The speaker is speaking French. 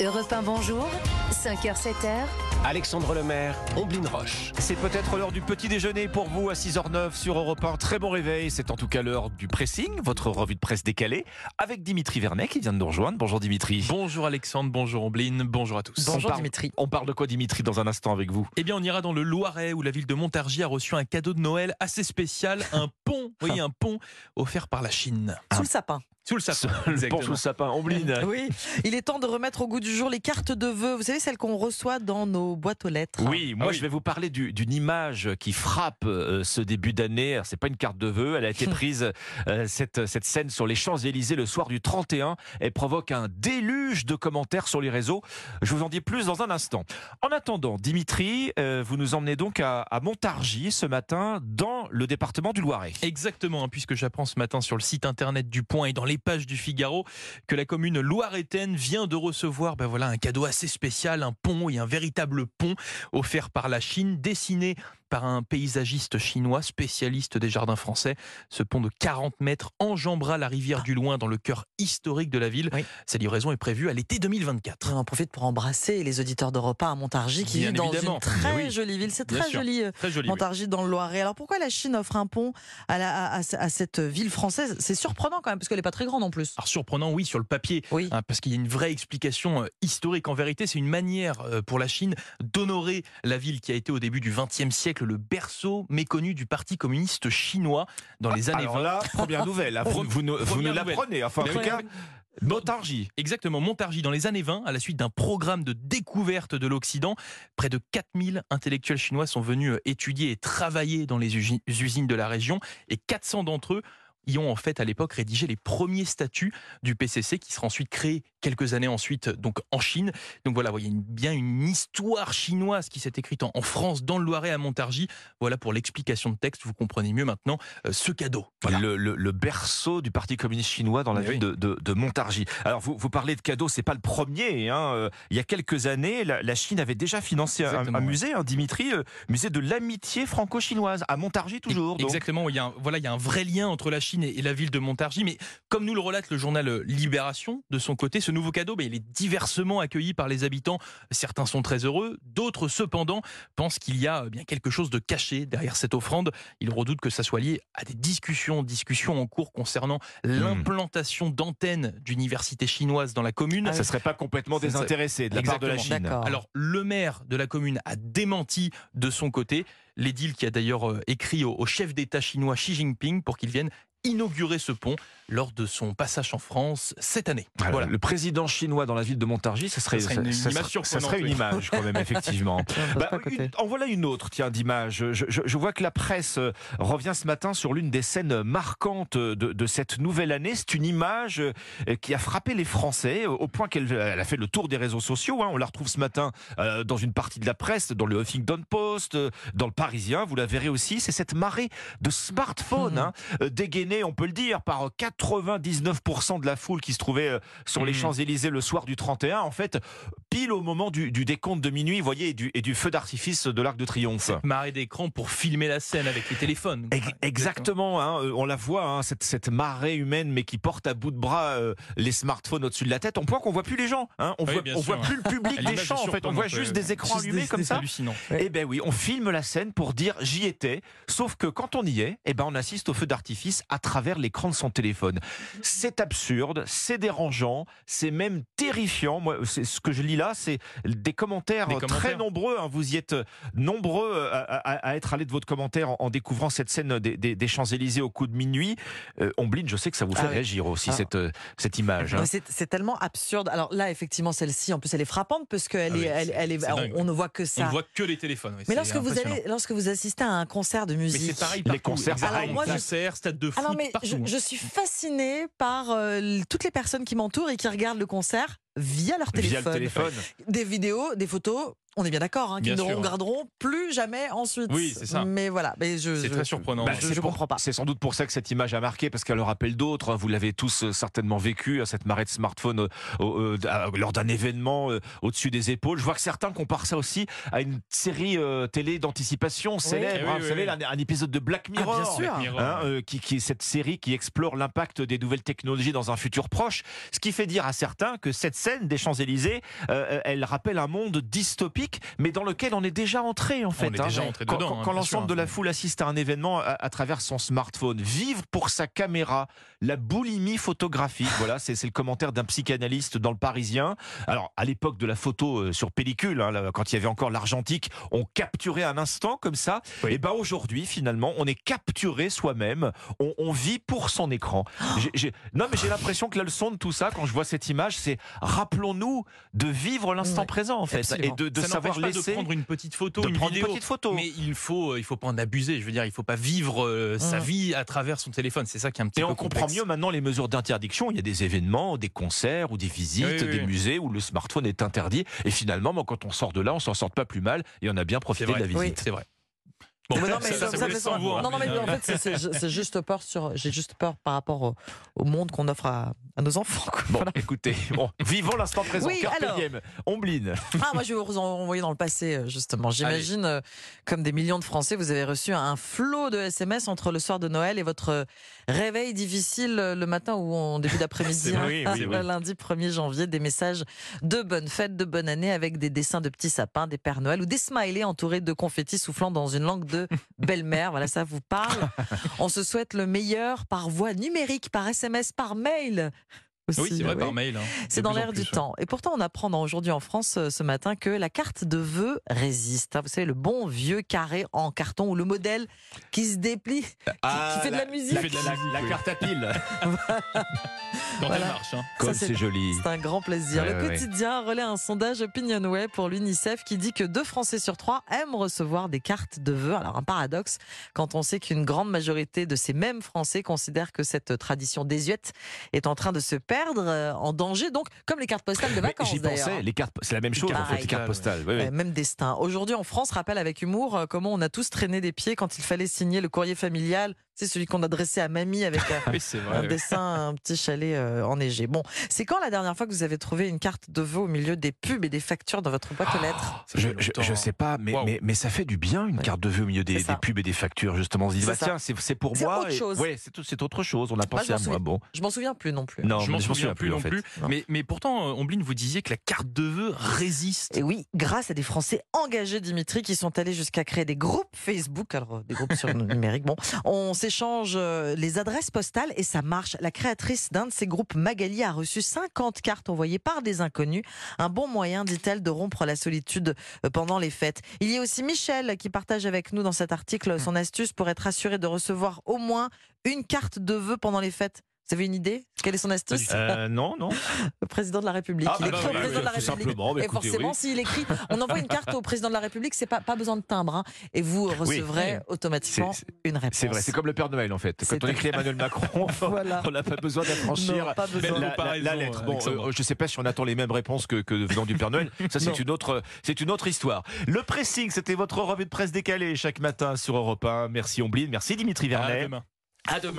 Europe 1, bonjour. 5h, 7h. Alexandre Lemaire, Omblin Roche. C'est peut-être l'heure du petit déjeuner pour vous à 6h09 sur Europe 1. Très bon réveil. C'est en tout cas l'heure du pressing, votre revue de presse décalée, avec Dimitri Vernet qui vient de nous rejoindre. Bonjour Dimitri. Bonjour Alexandre, bonjour Omblin, bonjour à tous. On Bonjour parle- Dimitri. On parle de quoi Dimitri dans un instant avec vous? Eh bien, on ira dans le Loiret où la ville de Montargis a reçu un cadeau de Noël assez spécial, un pont, vous voyez, un pont offert par la Chine. Sous le sapin. Sous le sapin. Exactement. sous le sapin. Oui, il est temps de remettre au goût du jour les cartes de vœux. Vous savez, celles qu'on reçoit dans nos boîtes aux lettres. Oui, moi Ah oui. je vais vous parler du- d'une image qui frappe euh, ce début d'année. C'est pas une carte de vœux, elle a été prise euh, cette cette scène sur les Champs Élysées le soir du 31. Elle provoque un déluge de commentaires sur les réseaux. Je vous en dis plus dans un instant. En attendant, Dimitri, euh, vous nous emmenez donc à, à Montargis ce matin dans le département du Loiret. Exactement, hein, puisque j'apprends ce matin sur le site internet du Point et dans les pages du Figaro que la commune loiretaine vient de recevoir. Ben voilà, un cadeau assez spécial, un pont et un véritable pont offert par la Chine, dessiné par un paysagiste chinois spécialiste des jardins français. Ce pont de 40 mètres enjambera la rivière du Loing dans le cœur historique de la ville. Oui. Sa livraison est prévue à l'été 2024. On en profite pour embrasser les auditeurs de repas à Montargis qui vivent dans une très oui. jolie ville. C'est très joli, euh, Très joli. oui. Montargis dans le Loiret. Alors pourquoi la Chine offre un pont à, la- à- à- à cette ville française? C'est surprenant quand même, parce qu'elle n'est pas très grande en plus. Alors surprenant, oui, sur le papier, hein, parce qu'il y a une vraie explication euh, historique. En vérité, c'est une manière euh, pour la Chine d'honorer la ville qui a été au début du XXe siècle le berceau méconnu du Parti communiste chinois dans les années Alors 20. là, première nouvelle. hein, Vous, vous, nous- vous l'apprenez. Enfin, en tout cas. Montargis. Exactement, Montargis dans les années 20, à la suite d'un programme de découverte de l'Occident, près de 4000 intellectuels chinois sont venus euh, étudier et travailler dans les usi- usines de la région et 400 d'entre eux y ont en fait à l'époque rédigé les premiers statuts du PCC qui sera ensuite créé quelques années ensuite donc en Chine. Donc voilà, vous voyez une- bien une histoire chinoise qui s'est écrite en, en France dans le Loiret à Montargis. Voilà pour l'explication de texte, vous comprenez mieux maintenant euh, ce cadeau. Voilà. Le, le- le berceau du Parti communiste chinois dans la Mais ville de, de- de Montargis. Alors vous, vous parlez de cadeaux, c'est pas le premier. hein. Euh, Il y a quelques années, la, la Chine avait déjà financé un, musée, hein, Dimitri, euh, musée de l'amitié franco-chinoise à Montargis toujours. donc. Exactement, il y, a un, voilà, il y a un vrai lien entre la Chine et, et la ville de Montargis. Mais comme nous le relate le journal euh, Libération, de son côté, ce nouveau cadeau, ben, il est diversement accueilli par les habitants. Certains sont très heureux, d'autres cependant pensent qu'il y a euh, bien quelque chose de caché derrière cette offrande. Ils redoutent que ça soit lié à des discussions, discussions en cours concernant l'implantation d'antennes d'universités chinoises dans la commune. Ça serait pas complètement désintéressé de la part de la. Chine. Alors, le maire de la commune a démenti de son côté. L'édile qui a d'ailleurs euh, écrit au, au chef d'État chinois Xi Jinping pour qu'il vienne inaugurer ce pont lors de son passage en France cette année. Voilà. Voilà. Le président chinois dans la ville de Montargis, ça serait, Ça serait une ça image ça serait une image quand même, effectivement. Bah, une- en voilà une autre, tiens, d'image. Je, je- je vois que la presse euh, revient ce matin sur l'une des scènes marquantes de, de cette nouvelle année. C'est une image euh, qui a frappé les Français au point qu'elle elle a fait le tour des réseaux sociaux. hein. On la retrouve ce matin euh, dans une partie de la presse, dans le Huffington Post, dans le Parisien. Vous la verrez aussi. C'est cette marée de smartphones hein, euh, dégainés, on peut le dire, par 99% de la foule qui se trouvait euh, sur les Mhm. Champs-Élysées le soir du 31. En fait, pile au moment du, du décompte de minuit, vous voyez, et du, et du feu d'artifice de l'Arc de Triomphe. Cette marée d'écran pour filmer la scène avec les téléphones. Ex- Exactement, hein, euh, on la voit, hein, cette, cette marée humaine, mais qui porte à bout de bras euh, les smartphones au-dessus de la tête. On voit qu'on voit plus les gens, on Oui, voit, bien on sûr, voit plus le public des champs. En fait, on voit juste des écrans allumés comme ça. hallucinants. Eh ben oui, on filme la scène pour dire j'y étais. Sauf que quand on y est, eh ben on assiste au feu d'artifice à travers l'écran de son téléphone. C'est absurde, c'est dérangeant, c'est même terrifiant. Moi, c'est ce que je lis là, c'est des commentaires, Des très nombreux. hein. Vous y êtes nombreux euh, à, à- à être allés de votre commentaire en, en découvrant cette scène des, des- des Champs-Élysées au coup de minuit. Euh, Omblin, je sais que ça vous fait Ah oui. réagir aussi Alors- cette euh, cette image. hein. C'est c'est tellement absurde. Alors là, effectivement, celle-ci, en plus, elle est frappante parce qu'elle Ah est, oui, elle, est, on, on ne voit que On ça. ne voit que les téléphones. oui, Mais lorsque vous allez, lorsque vous assistez à un concert de Mais musique, c'est pareil Les concerts. Alors moi, je- Concerts, stade de foot, Alors mais partout. je, hein. je suis fascinée par euh, toutes les personnes qui m'entourent et qui regardent le concert via leur Via téléphone. le téléphone. Des vidéos, des photos. On est bien d'accord, hein, qu'ils ne sûr. regarderont plus jamais ensuite. Oui, c'est ça. Mais voilà, mais je, C'est je- très surprenant. Bah, je- c'est je pour- comprends pas. C'est sans doute pour ça que cette image a marqué, parce qu'elle en rappelle d'autres. hein. Vous l'avez tous euh, certainement vécu, hein, cette marée de smartphones euh, euh, lors d'un événement euh, au-dessus des épaules. Je vois que certains comparent ça aussi à une série euh, télé d'anticipation célèbre. Eh oui, hein. oui, vous savez, oui. un, un épisode de Black Ah, Mirror. bien sûr. Black Mirror, hein, ouais. euh, qui, qui est cette série qui explore l'impact des nouvelles technologies dans un futur proche. Ce qui fait dire à certains que cette scène des Champs-Élysées, euh, elle rappelle un monde dystopique, mais dans lequel on est déjà entré en fait. On est déjà entré quand, dedans, quand- hein, quand bien l'ensemble de la foule assiste à un événement à, à travers son smartphone, vivre pour sa caméra, la boulimie photographique. voilà, c'est le commentaire d'un psychanalyste dans le Parisien. Alors, à l'époque de la photo euh, sur pellicule, hein, là, quand il y avait encore l'argentique, on capturait un instant comme ça. Oui. Et ben aujourd'hui, finalement, on est capturé soi-même. On, on vit pour son écran. J'ai- non, mais j'ai l'impression que la leçon de tout ça, quand je vois cette image, c'est rappelons-nous de vivre l'instant Ouais, présent, en fait, absolument. et de, savoir laisser. de prendre une petite photo, de une prendre vidéo. une petite photo. Mais il faut, il faut pas en abuser. Je veux dire, il faut pas vivre euh, sa Mhm. vie à travers son téléphone. C'est ça qui est un petit Et peu on comprend mieux maintenant les mesures d'interdiction. Il y a des événements, des concerts ou des visites, Oui, oui, des oui. musées où le smartphone est interdit. Et finalement, quand on sort de là, on s'en sort pas plus mal et on a bien profité de la visite. Oui. C'est vrai. Bon, Mais non, mais ça, ça, ça ça vous fait laisse ça. sans vous, hein, Non, non, mais mais, en fait, c'est- juste peur sur. J'ai juste peur par rapport au, au monde qu'on offre à, à nos enfants. quoi. Bon, Voilà. écoutez, bon, vivons l'instant présent. Oui, alors. Ombline. Ah, moi, je vais vous envoyer dans le passé, justement. J'imagine, euh, comme des millions de Français, vous avez reçu un flot de SMS entre le soir de Noël et votre réveil difficile euh, le matin ou en début d'après-midi. Vrai, oui, lundi 1er janvier, des messages de bonne fête, de bonne année avec des dessins de petits sapins, des Pères Noël ou des smileys entourés de confettis soufflant dans une langue de belle-mère. Voilà, ça vous parle. On se souhaite le meilleur par voie numérique, par SMS, par mail. Oui, c'est vrai, ouais. par mail. hein. C'est De dans l'air du ouais. temps. Et pourtant, on apprend dans- aujourd'hui en France euh, ce matin que la carte de vœux résiste. hein. Vous savez, le bon vieux carré en carton ou le modèle qui se déplie, qui, qui fait de la musique. La, la- la carte à pile. Quand Voilà. elle marche. hein. Comme c'est- c'est joli. C'est un grand plaisir. Ouais, le ouais, quotidien relaie un sondage Opinionway pour l'UNICEF qui dit que deux Français sur trois aiment recevoir des cartes de vœux. Alors un paradoxe quand on sait qu'une grande majorité de ces mêmes Français considèrent que cette tradition désuète est en train de se perdre, euh, en danger. Donc comme les cartes postales de vacances. J'y pensais, les cartes, c'est la même chose en fait, les cartes postales. Oui, oui. Ouais, même destin. Aujourd'hui en France, rappelle avec humour euh, comment on a tous traîné des pieds quand il fallait signer le courrier familial. C'est celui qu'on adressait à mamie avec un, Oui, c'est un dessin, un petit chalet euh, enneigé. Bon, c'est quand la dernière fois que vous avez trouvé une carte de vœux au milieu des pubs et des factures dans votre boîte aux lettres? Ça Je, je, je sais pas, mais, mais, mais ça fait du bien une Ouais. carte de vœux au milieu des, C'est pubs et des factures, justement. On se dit, C'est bah, tiens, c'est c'est pour C'est moi. autre et- chose. Ouais, c'est c'est autre chose. On a pensé à moi. Bon. Je m'en souviens plus non plus. Non, je m'en souviens plus non en fait. plus. Mais, mais pourtant, euh, Ombline, vous disiez que la carte de vœux résiste. Et oui, grâce à des Français engagés, Dimitri, qui sont allés jusqu'à créer des groupes Facebook, alors euh, des groupes sur le numérique. Bon, on s'échange euh, les adresses postales et ça marche. La créatrice d'un de ces groupes, Magali, a reçu 50 cartes envoyées par des inconnus. Un bon moyen, dit-elle, de rompre la solitude euh, pendant les fêtes. Il y a aussi Michel qui partage avec nous dans cet article son astuce pour être assuré de recevoir au moins une carte de vœux pendant les fêtes. Vous avez une idée? Quelle est son astuce? Euh, non, non. Le président de la République. Ah, il bah, écrit bah, au bah, président de la République. simplement, bah, et écoutez, forcément, oui. s'il écrit, on envoie une carte au président de la République, c'est pas, pas besoin de timbre. hein, et vous recevrez oui. automatiquement une réponse. C'est vrai, c'est comme le Père Noël en fait. Quand on écrit Emmanuel Macron, Voilà. on n'a pas besoin d'affranchir la, la- comparaison, la lettre. Bon, euh, je ne sais pas si on attend les mêmes réponses que, que venant du Père Noël. Ça, c'est une autre, c'est une autre histoire. Le pressing, c'était votre revue de presse décalée chaque matin sur Europe 1. Merci Ombline, merci Dimitri À Vernet. demain. À demain.